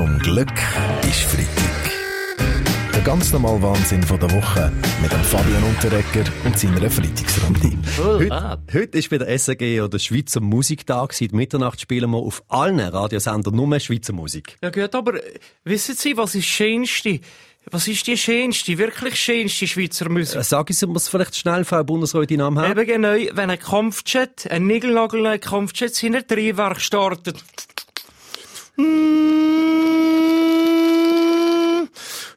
Zum Glück ist Freitag. Der ganz normale Wahnsinn von der Woche mit dem Fabian Unterrecker und seiner Freitagsrunde. Heute, heute ist wieder SRG oder Schweizer Musiktag. Seit Mitternacht spielen wir auf allen Radiosendern nur Schweizer Musik. Ja gut, aber äh, wissen Sie, was ist das Schönste? Was ist die schönste, wirklich schönste Schweizer Musik? Äh, Sagen Sie mir vielleicht schnell, Frau Bundesrätin am. Eben genau, wenn ein Kampfjet, ein niegelnagelneuer Kampfjet seine Triebwerk startet.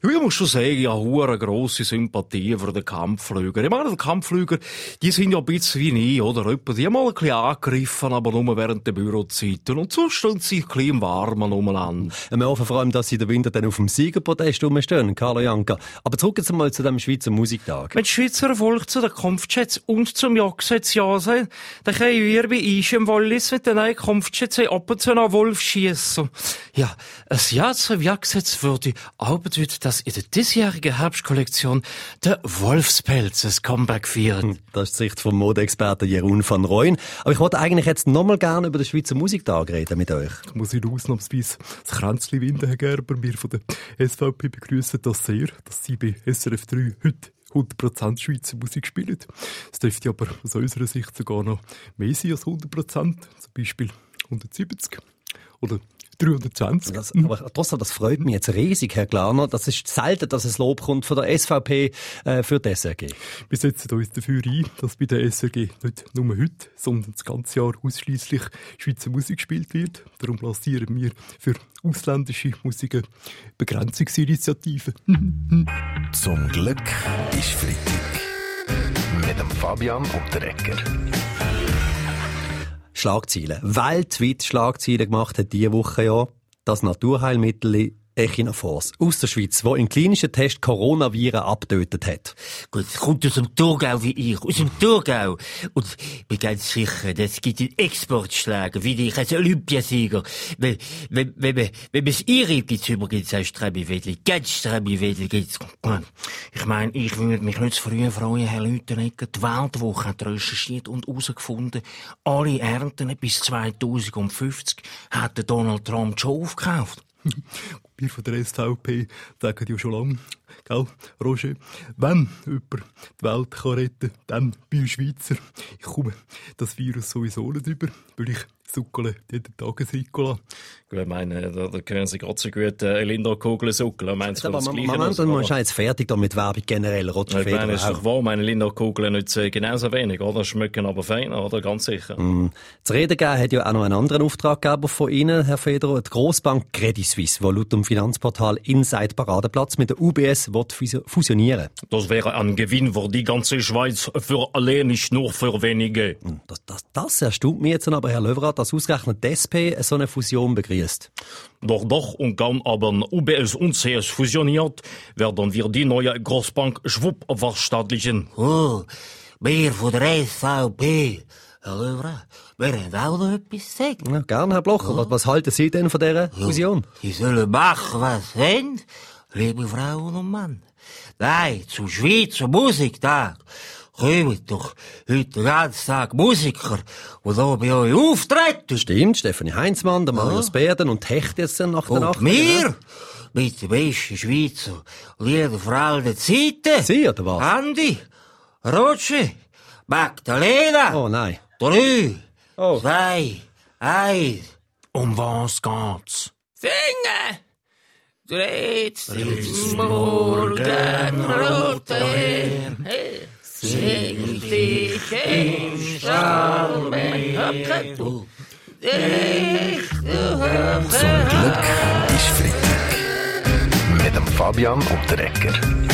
Ich muss schon sagen, ich habe eine grosse Sympathie für den Kampfflüger. Ich meine, die Kampfflüger, die sind ja ein bisschen wie ich, oder? Die haben mal ein bisschen angegriffen, aber nur während der Bürozeiten. Und sonst stehen sie ein bisschen im Warmen umeinander. Wir hoffen vor allem, dass Sie den Winter dann auf dem Siegerpodest rumstehen, Carlo Janka. Aber zurück jetzt mal zu dem Schweizer Musiktag. Wenn die Schweizer Erfolg zu den Kampfjets und zum Jagdgesetz ja sagen, dann können wir bei uns im Wallis mit den neuen Kampfjets ab und zu einen Wolf schießen. Ja, ein Ja zum Jagdgesetz würde auch bedeuten, dass in der diesjährigen Herbstkollektion der Wolfspelz ein Comeback feiert. Das ist die Sicht vom Modeexperten Jeroen van Rooyen. Aber ich wollte eigentlich jetzt nochmal gerne über den Schweizer Musiktag reden mit euch. Ich muss ich ausnahmsweise das Kränzchen winden, Herr Gerber. Wir von der SVP begrüßen das sehr, dass Sie bei SRF 3 heute 100% Schweizer Musik spielen. Es dürfte aber aus unserer Sicht sogar noch mehr sein als 100%, zum Beispiel 170 oder 320. Das, aber trotzdem, das freut mich jetzt riesig, Herr Glarner. Das ist selten, dass es Lob kommt von der SVP äh, für die SRG. Wir setzen uns dafür ein, dass bei der SRG nicht nur heute, sondern das ganze Jahr ausschließlich Schweizer Musik gespielt wird. Darum lancieren wir für ausländische Musiken Begrenzungsinitiativen. Zum Glück ist Freitag. Mit dem Fabian Unterrecker. Schlagzeilen. Weltweit Schlagzeilen gemacht hat diese Woche ja das Naturheilmittel Echinofors aus der Schweiz, wo in klinischen Tests Coronaviren abgetötet hat. Gut, es kommt aus dem Thurgau wie ich, aus dem Thurgau. Und ich bin ganz sicher, das gibt einen Exportschlager, wie ich als Olympiasieger. Weil, wenn, wenn, man, wenn man es einreibt, gibt's übrigens auch Strabiwedel, ganz Strabiwedel gibt's. Ich meine, ich würde mich nicht zu früh freuen, Herr Leutenegger. Die Weltwoche hat recherchiert und herausgefunden, alle Ernten bis 2050 hat der Donald Trump schon aufgekauft. Wir von der SVP sagen ja schon lange, gell, Roger, wenn jemand die Welt kann retten kann, dann bei uns Schweizer. Ich komme das Virus sowieso nicht über, weil ich suckele jeden Tag ein Ricola. Ich meine, da, da können Sie gerade so gut äh, Linda-Kugel suckeln. Meinst du, Aber das Gleiche ist, man oder? ist jetzt fertig da mit Werbung generell. Roger Ich meine, Federer ist doch auch. wahr, meine Linda-Kugeln nicht äh, genauso wenig, oder? Schmecken aber fein, oder? Ganz sicher. Zu reden gegeben hat ja auch noch einen anderen Auftraggeber von Ihnen, Herr Federer, die Grossbank Credit Suisse, die laut dem Finanzportal Inside Paradeplatz mit der UBS fusionieren Das wäre ein Gewinn für die ganze Schweiz, für alle, nicht nur für wenige. Das, das, das erstaunt mich jetzt aber, Herr Löwerath, dass ausgerechnet die SP so eine Fusion begrüßt. Doch, doch, und kaum aber UBS und CS fusioniert, werden wir die neue Großbank schwupp verstaatlichen. Oh, wir von der SVP. Herr Löwra, wir haben auch noch etwas zu sagen. Ja, gerne, Herr Blocher. Was, was halten Sie denn von dieser Fusion? Sie sollen machen, was sie wollen, liebe Frauen und Mann. Nein, zum Schweizer Musiktag kommen doch heute den ganzen Tag Musiker, die hier bei euch auftreten. Stimmt, Stefanie Heinzmann, der Marius Berden und Hecht jetzt dann nach der Nacht. Und wir mit den besten Schweizer Lieder vor allen Zeiten. Sie, oder was? Andi, Roger, Magdalena. Oh nein. Drei, Oh. zwei, eins. Um was geht's? Singen! Dreht's Morgenrot Sing dich im Schalmen Zum Glück ist Freitag. Mit dem Fabian Unterrecker.